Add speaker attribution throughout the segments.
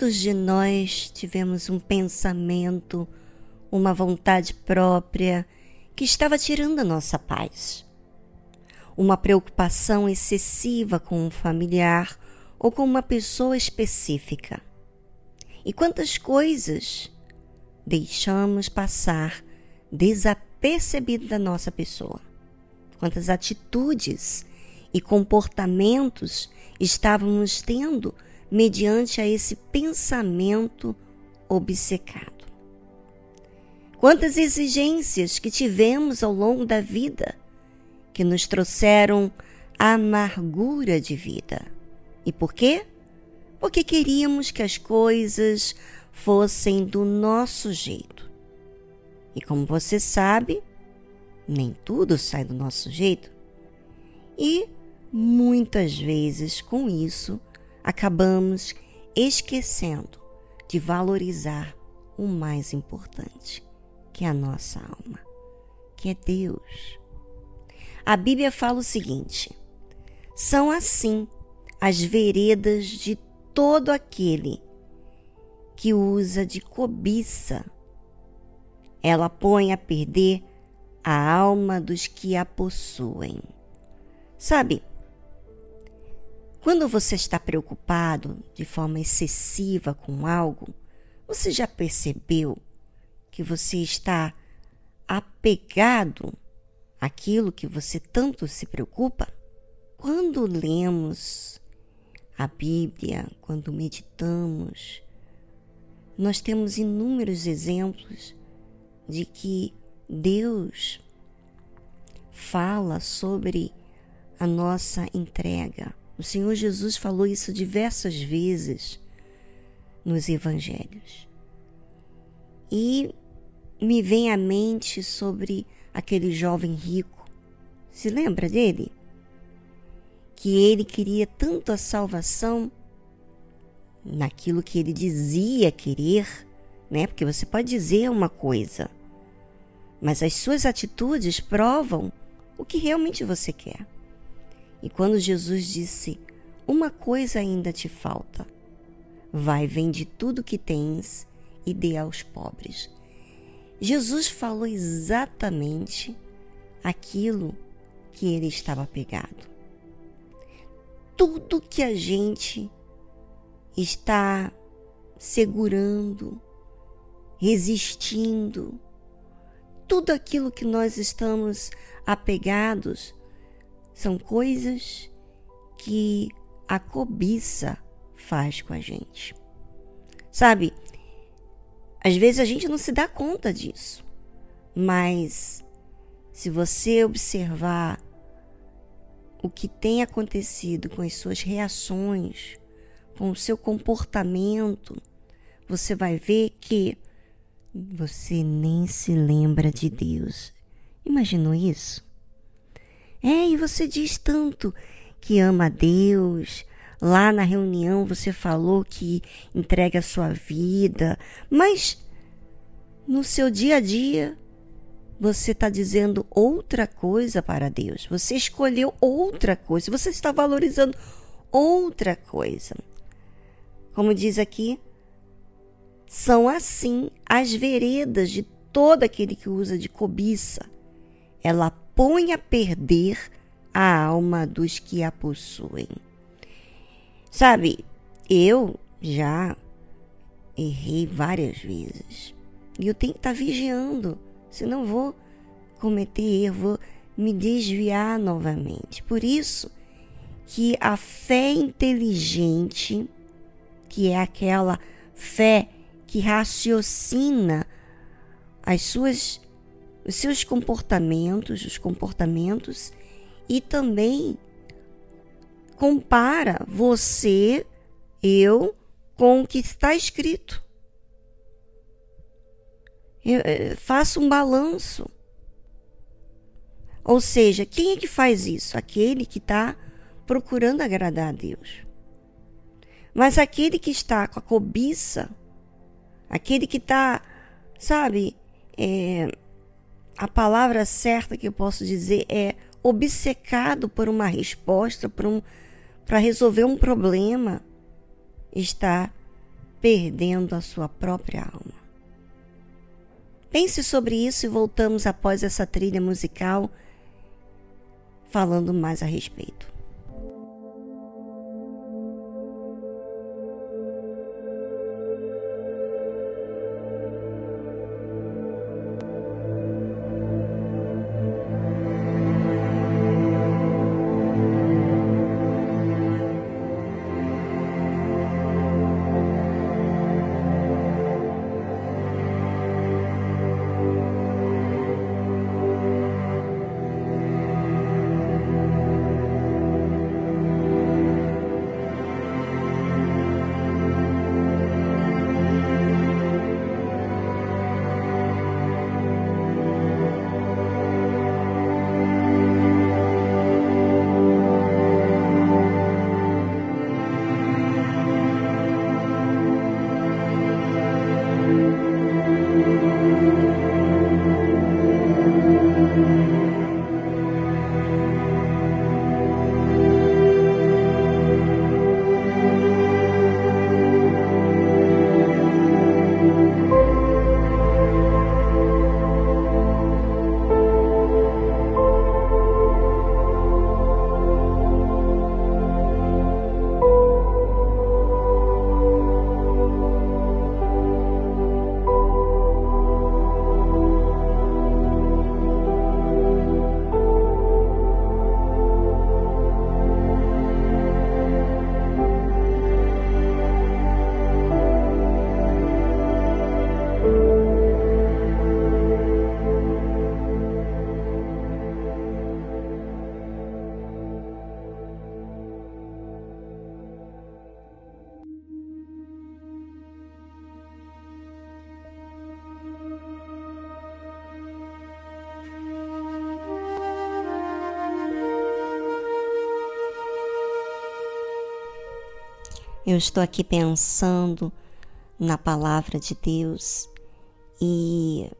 Speaker 1: Quantos de nós tivemos um pensamento, uma vontade própria que estava tirando a nossa paz? Uma preocupação excessiva com um familiar ou com uma pessoa específica. E quantas coisas deixamos passar desapercebido da nossa pessoa? Quantas atitudes e comportamentos estávamos tendo mediante a esse pensamento obcecado? Quantas exigências que tivemos ao longo da vida que nos trouxeram amargura de vida. E por quê? Porque queríamos que as coisas fossem do nosso jeito. E como você sabe, nem tudo sai do nosso jeito. E muitas vezes com isso acabamos esquecendo de valorizar o mais importante, que é a nossa alma, que é Deus. A Bíblia fala o seguinte: são assim as veredas de todo aquele que usa de cobiça. Ela põe a perder a alma dos que a possuem. Sabe, quando você está preocupado de forma excessiva com algo, você já percebeu que você está apegado àquilo que você tanto se preocupa? Quando lemos a Bíblia, quando meditamos, nós temos inúmeros exemplos de que Deus fala sobre a nossa entrega. O Senhor Jesus falou isso diversas vezes nos evangelhos. E me vem à mente sobre aquele jovem rico. Se lembra dele? Que ele queria tanto a salvação naquilo que ele dizia querer, né? Porque você pode dizer uma coisa, mas as suas atitudes provam o que realmente você quer. E quando Jesus disse: Uma coisa ainda te falta, vai, vende tudo que tens e dê aos pobres. Jesus falou exatamente aquilo que ele estava pegado. Tudo que a gente está segurando, resistindo, tudo aquilo que nós estamos apegados são coisas que a cobiça faz com a gente. Sabe, às vezes a gente não se dá conta disso, mas se você observar o que tem acontecido com as suas reações, com o seu comportamento, você vai ver que você nem se lembra de Deus. Imaginou isso? É, e você diz tanto que ama a Deus. Lá na reunião você falou que entrega a sua vida, mas no seu dia a dia você está dizendo outra coisa para Deus. Você escolheu outra coisa. Você está valorizando outra coisa. Como diz aqui, são assim as veredas de todo aquele que usa de cobiça. Ela põe a perder a alma dos que a possuem. Sabe, eu já errei várias vezes. E eu tenho que estar tá vigiando, senão vou cometer erro, vou me desviar novamente. Por isso que a fé inteligente, que é aquela fé que raciocina as suas os seus comportamentos, os comportamentos e também compara você, eu, com o que está escrito. Eu, faça um balanço. Ou seja, quem é que faz isso? Aquele que está procurando agradar a Deus. Mas aquele que está com a cobiça, aquele que está, sabe, é, a palavra certa que eu posso dizer é obcecado por uma resposta, por um, para resolver um problema, está perdendo a sua própria alma. Pense sobre isso e voltamos após essa trilha musical falando mais a respeito. Eu estou aqui pensando na palavra de Deus e,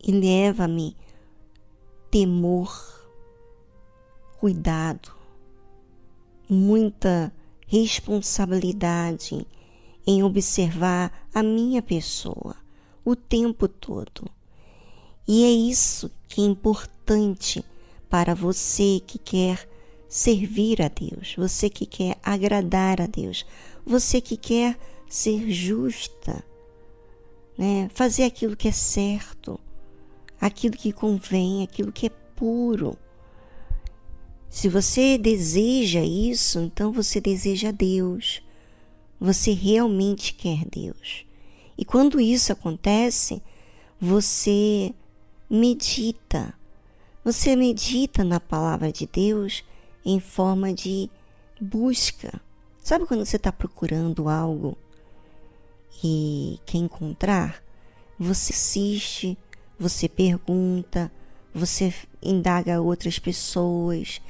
Speaker 1: e leva-me temor, cuidado, muita responsabilidade em observar a minha pessoa o tempo todo. E é isso que é importante para você que quer servir a Deus, você que quer agradar a Deus, você que quer ser justa, né? fazer aquilo que é certo, aquilo que convém, aquilo que é puro. Se você deseja isso, então você deseja Deus. Você realmente quer Deus. E quando isso acontece, você medita. Você medita na palavra de Deus em forma de busca. Sabe quando você está procurando algo e quer encontrar? Você assiste, você pergunta, você indaga outras pessoas,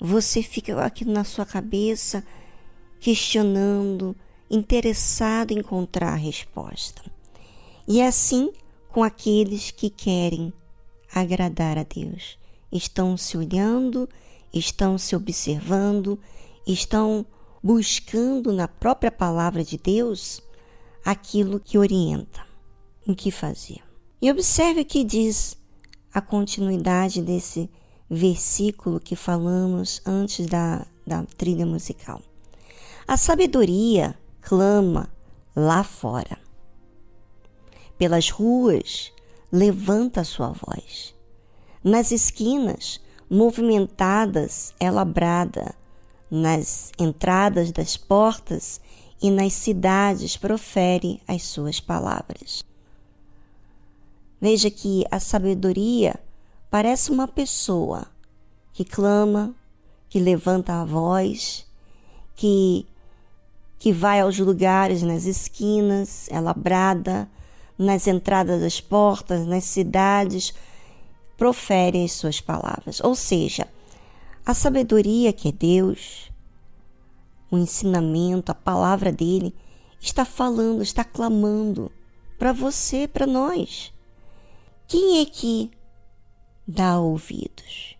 Speaker 1: você fica aqui na sua cabeça questionando, interessado em encontrar a resposta. E é assim com aqueles que querem agradar a Deus. Estão se olhando estão se observando, estão buscando na própria palavra de Deus aquilo que orienta, o que fazer. E observe o que diz a continuidade desse versículo que falamos antes da, da trilha musical. A sabedoria clama lá fora. Pelas ruas, levanta sua voz. Nas esquinas, movimentadas é labrada, nas entradas das portas e nas cidades profere as suas palavras. Veja que a sabedoria parece uma pessoa que clama, que levanta a voz, que que vai aos lugares nas esquinas, é labrada, nas entradas das portas, nas cidades, profere as suas palavras. Ou seja, a sabedoria que é Deus, o ensinamento, a palavra dele, está falando, está clamando para você, para nós. Quem é que dá ouvidos?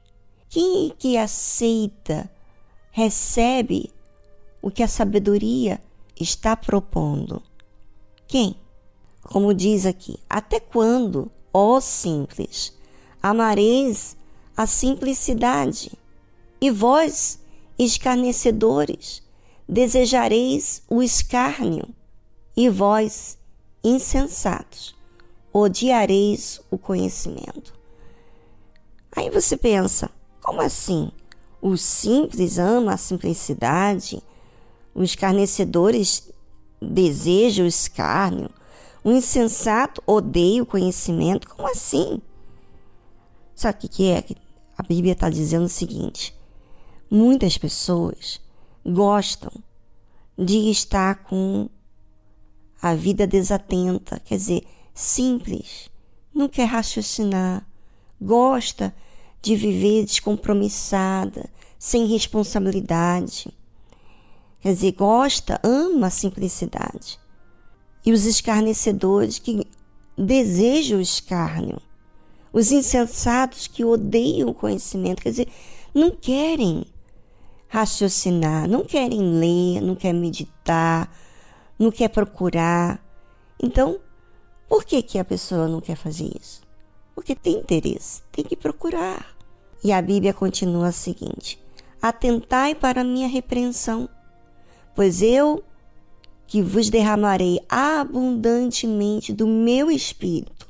Speaker 1: Quem é que aceita, recebe o que a sabedoria está propondo? Quem? Como diz aqui, até quando, ó simples, amareis a simplicidade? E vós, escarnecedores, desejareis o escárnio? E vós, insensatos, odiareis o conhecimento? Aí você pensa, como assim? Os simples amam a simplicidade, os escarnecedores desejam o escárnio, o insensato odeia o conhecimento. Como assim? Sabe o que é? A Bíblia está dizendo o seguinte: muitas pessoas gostam de estar com a vida desatenta, quer dizer, simples, não quer raciocinar, gosta de viver descompromissada, sem responsabilidade. Quer dizer, gosta, ama a simplicidade. E os escarnecedores que desejam o escárnio. Os insensatos que odeiam o conhecimento, quer dizer, não querem raciocinar, não querem ler, não querem meditar, não quer procurar. Então, por que, que a pessoa não quer fazer isso? Porque tem interesse, tem que procurar. E a Bíblia continua a seguinte: Atentai para a minha repreensão, pois eu que vos derramarei abundantemente do meu espírito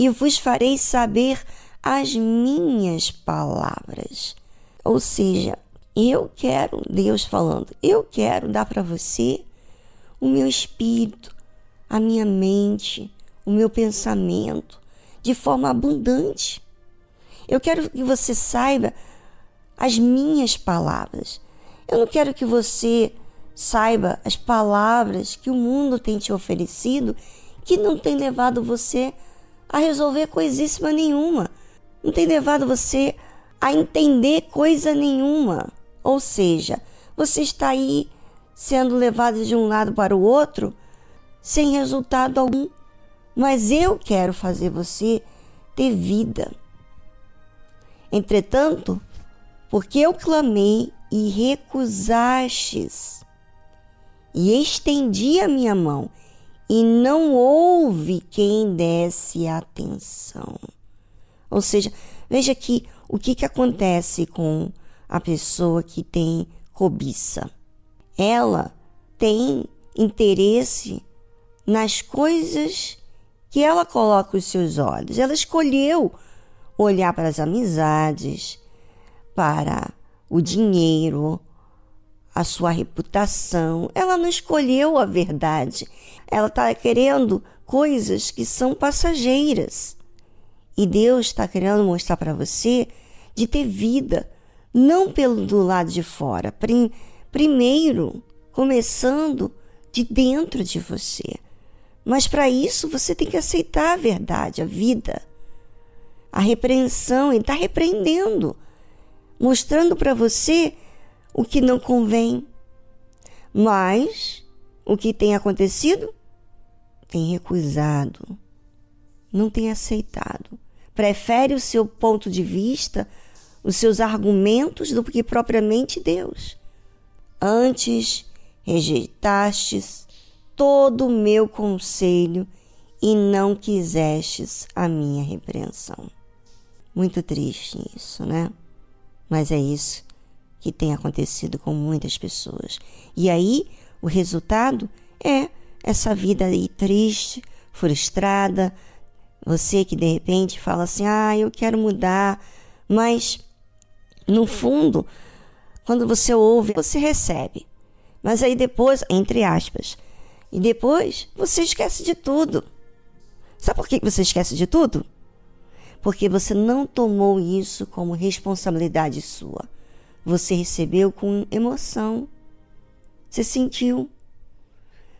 Speaker 1: e vos farei saber as minhas palavras. Ou seja, eu quero, Deus falando, eu quero dar para você o meu espírito, a minha mente, o meu pensamento, de forma abundante. Eu quero que você saiba as minhas palavras. Eu não quero que você saiba as palavras que o mundo tem te oferecido que não tem levado você a resolver coisíssima nenhuma. Não tem levado você a entender coisa nenhuma. Ou seja, você está aí sendo levado de um lado para o outro sem resultado algum. Mas eu quero fazer você ter vida. Entretanto, porque eu clamei e recusastes, e estendi a minha mão, e não houve quem desse atenção. Ou seja, veja aqui o que, que acontece com a pessoa que tem cobiça. Ela tem interesse nas coisas que ela coloca os seus olhos. Ela escolheu olhar para as amizades, para o dinheiro, a sua reputação. Ela não escolheu a verdade. Ela está querendo coisas que são passageiras. E Deus está querendo mostrar para você de ter vida, não pelo do lado de fora, prim, primeiro começando de dentro de você. Mas para isso você tem que aceitar a verdade, a vida a repreensão, ele está repreendendo, mostrando para você o que não convém. Mas o que tem acontecido? Tem recusado, não tem aceitado. Prefere o seu ponto de vista, os seus argumentos, do que propriamente Deus. Antes rejeitastes todo o meu conselho e não quisestes a minha repreensão. Muito triste isso, né? Mas é isso que tem acontecido com muitas pessoas. E aí, o resultado é essa vida aí triste, frustrada. Você que de repente fala assim: ah, eu quero mudar, mas no fundo, quando você ouve, você recebe. Mas aí depois, entre aspas, e depois você esquece de tudo. Sabe por que você esquece de tudo? porque você não tomou isso como responsabilidade sua. Você recebeu com emoção. Você sentiu.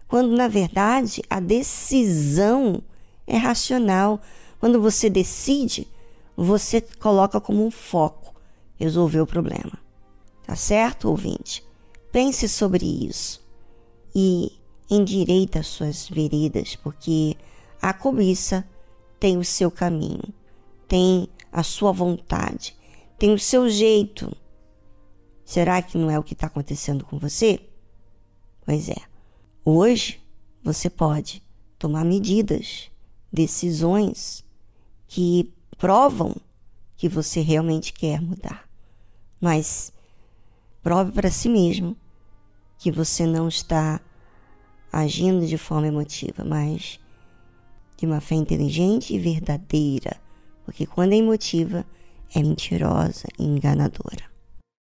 Speaker 1: Quando na verdade a decisão é racional. Quando você decide, você coloca como um foco resolver o problema. Tá certo, ouvinte? Pense sobre isso e endireita as suas veredas, porque a cobiça tem o seu caminho tem a sua vontade, tem o seu jeito. Será que não é o que está acontecendo com você? Pois é. Hoje você pode tomar medidas, decisões que provam que você realmente quer mudar. Mas prove para si mesmo que você não está agindo de forma emotiva, mas de uma fé inteligente e verdadeira, porque quando é emotiva é mentirosa e enganadora.